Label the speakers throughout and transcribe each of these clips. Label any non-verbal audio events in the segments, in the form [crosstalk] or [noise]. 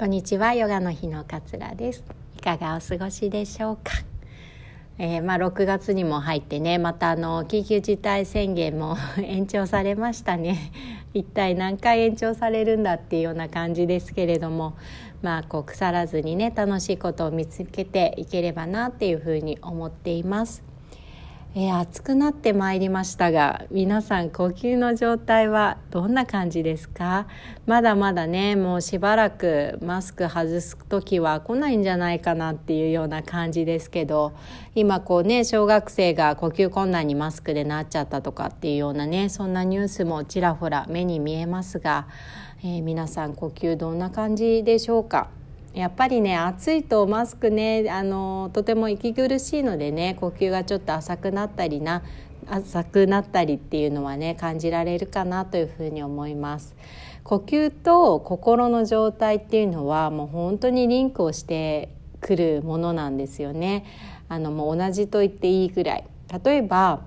Speaker 1: こんにちはヨガの日の桂です。いかがお過ごしでしょうか、えー、まあ6月にも入ってねまたあの緊急事態宣言も [laughs] 延長されましたね。一体何回延長されるんだっていうような感じですけれどもまあこう腐らずにね楽しいことを見つけていければなっていうふうに思っています。えー、暑くなってまいりましたが皆さん呼吸の状態はどんな感じですか？まだまだねもうしばらくマスク外す時は来ないんじゃないかなっていうような感じですけど今こうね小学生が呼吸困難にマスクでなっちゃったとかっていうようなねそんなニュースもちらほら目に見えますが、えー、皆さん呼吸どんな感じでしょうか？やっぱりね暑いとマスクねあのとても息苦しいのでね呼吸がちょっと浅くなったりな浅くなったりっていうのはね感じられるかなというふうに思います。呼吸と心の状態っていうのはもう本当にリンクをしてくるものなんですよね。あのもう同じと言っていいぐらい。例えば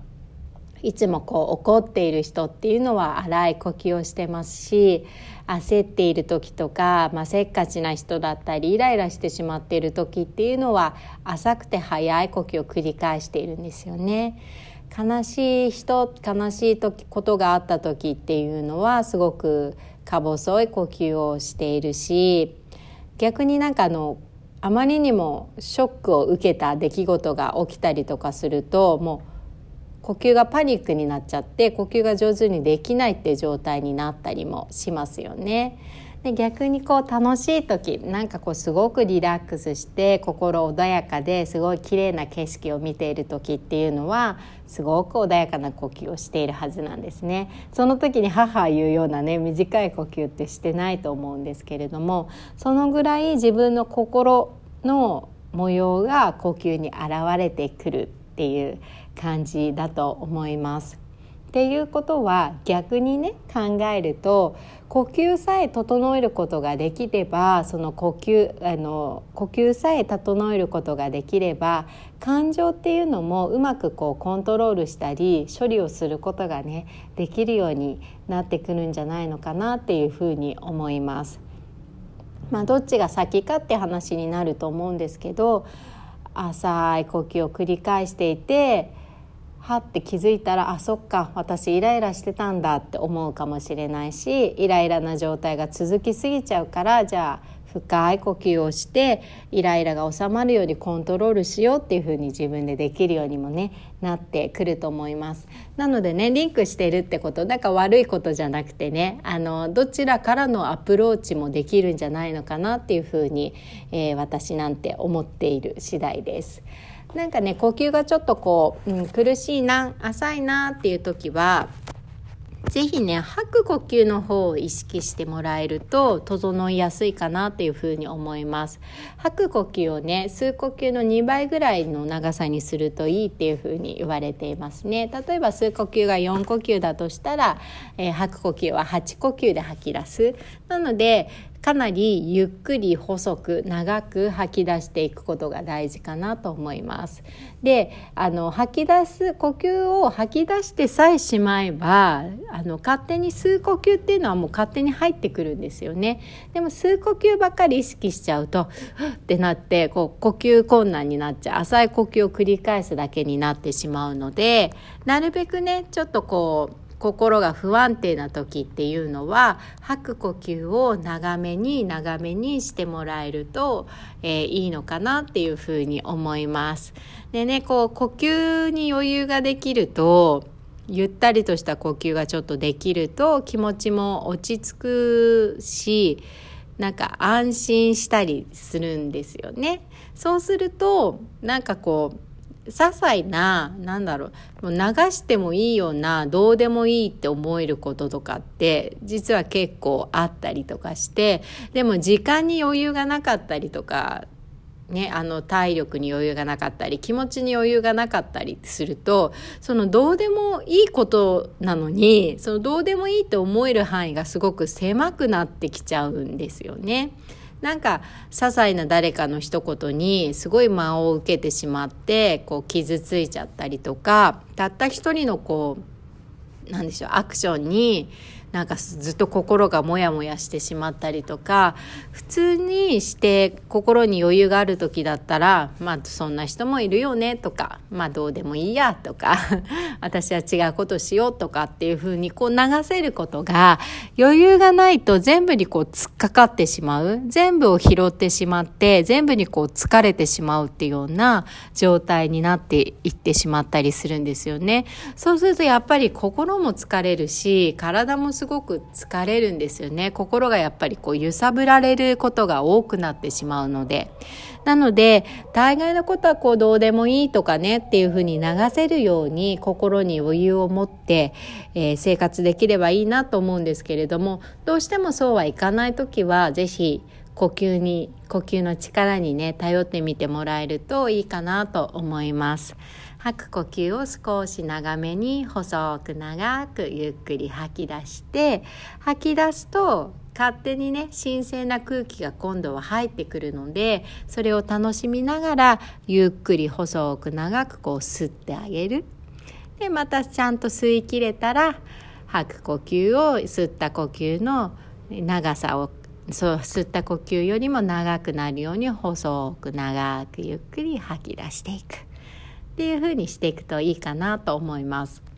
Speaker 1: いつもこう怒っている人っていうのは荒い呼吸をしてますし焦っている時とか、まあ、せっかちな人だったりイライラしてしまっている時っていうのは浅くて速い呼吸を繰り返しているんですよね。悲しい人悲しい時ことがあった時っていうのはすごくか細い呼吸をしているし逆になんかあのあまりにもショックを受けた出来事が起きたりとかするともう呼吸がパニックになっちゃって呼吸が上手にできないっていう状態になったりもしますよね。で逆にこう楽しい時なんかこうすごくリラックスして心穏やかですごい綺麗な景色を見ている時っていうのはすごく穏やかな呼吸をしているはずなんですね。その時に母言うようなね短い呼吸ってしてないと思うんですけれどもそのぐらい自分の心の模様が呼吸に現れてくるっていう感じだと思います。っていうことは逆にね考えると呼吸さえ整えることができればその呼吸あの呼吸さえ整えることができれば感情っていうのもうまくこうコントロールしたり処理をすることがねできるようになってくるんじゃないのかなっていうふうに思います。まあ、どっちが先かって話になると思うんですけど浅い呼吸を繰り返していてはって気づいたらあそっか私イライラしてたんだって思うかもしれないしイライラな状態が続きすぎちゃうからじゃあ深い呼吸をしてイライラが収まるようにコントロールしようっていうふうに自分でできるようにもねなってくると思いますなのでねリンクしてるってことなんか悪いことじゃなくてねあのどちらからのアプローチもできるんじゃないのかなっていうふうに、えー、私なんて思っている次第です。なんかね呼吸がちょっとこう、うん、苦しいな浅いなっていう時は是非ね吐く呼吸の方を意識してもらえると整いやすいかなというふうに思います。吐く呼吸をね吸う呼吸の2倍ぐらいの長さにするといいっていうふうに言われていますね。例えば吸う呼吸が4呼吸だとしたら、えー、吐く呼吸は8呼吸で吐き出す。なのでかなりゆっくり細く長く吐き出していくことが大事かなと思います。であの吐き出す呼吸を吐き出してさえしまえばあの勝手に吸う呼吸っていうのはもう勝手に入ってくるんですよね。でも吸う呼吸ばっかり意識しちゃうとってなってこう呼吸困難になっちゃう浅い呼吸を繰り返すだけになってしまうのでなるべくねちょっとこう心が不安定な時っていうのは吐く呼吸を長めに長めにしてもらえると、えー、いいのかなっていうふうに思います。でねこう呼吸に余裕ができるとゆったりとした呼吸がちょっとできると気持ちも落ち着くしなんか安心したりするんですよね。そうするとなんかこう些細な、なんだろう、もう流してもいいような、どうでもいいって思えることとかって、実は結構あったりとかして、でも時間に余裕がなかったりとか、ね、あの体力に余裕がなかったり気持ちに余裕がなかったりするとそのどうでもいいことなのにそのどうでもいいって思える範囲がすごく狭くなってきちゃうんですよね。なんか些細な誰かの一言にすごい間を受けてしまってこう傷ついちゃったりとかたった一人のこうなんでしょうアクションになんかずっと心がモヤモヤしてしまったりとか普通にして心に余裕がある時だったらまあそんな人もいるよねとかまあどうでもいいやとか [laughs] 私は違うことしようとかっていうふうにこう流せることが余裕がないと全部にこう突っかかってしまう全部を拾ってしまって全部にこう疲れてしまうっていうような状態になっていってしまったりするんですよね。そうするとやっぱり心も疲れるし体もすすごく疲れるんですよね。心がやっぱりこう揺さぶられることが多くなってしまうので。なので大概のことはこうどうでもいいとかねっていうふうに流せるように心に余裕を持って、えー、生活できればいいなと思うんですけれどもどうしてもそうはいかない時は是非呼吸に呼吸の力にね頼ってみてもらえるといいかなと思います吐く呼吸を少し長めに細く長くゆっくり吐き出して吐き出すと勝手にね新鮮な空気が今度は入ってくるのでそれを楽しみながらゆっくり細く長くこう吸ってあげる。でまたちゃんと吸い切れたら吐く呼吸を吸った呼吸の長さをそう吸った呼吸よりも長くなるように細く長くゆっくり吐き出していく。っていう風にしていくといいかなと思います。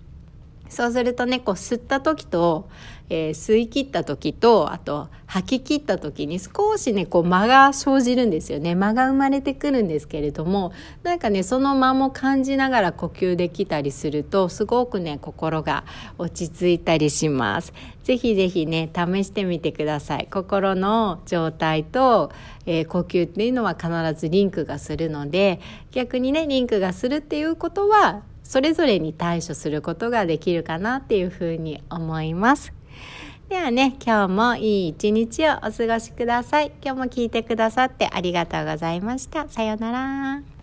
Speaker 1: そうするとねこう吸った時と、えー、吸い切った時とあと吐き切った時に少しねこう間が生じるんですよね間が生まれてくるんですけれどもなんかねその間も感じながら呼吸できたりするとすごくね心が落ち着いたりします。ぜひぜひね試してみてください心の状態と、えー、呼吸っていうのは必ずリンクがするので逆にねリンクがするっていうことはそれぞれに対処することができるかなっていうふうに思います。ではね、今日もいい一日をお過ごしください。今日も聞いてくださってありがとうございました。さようなら。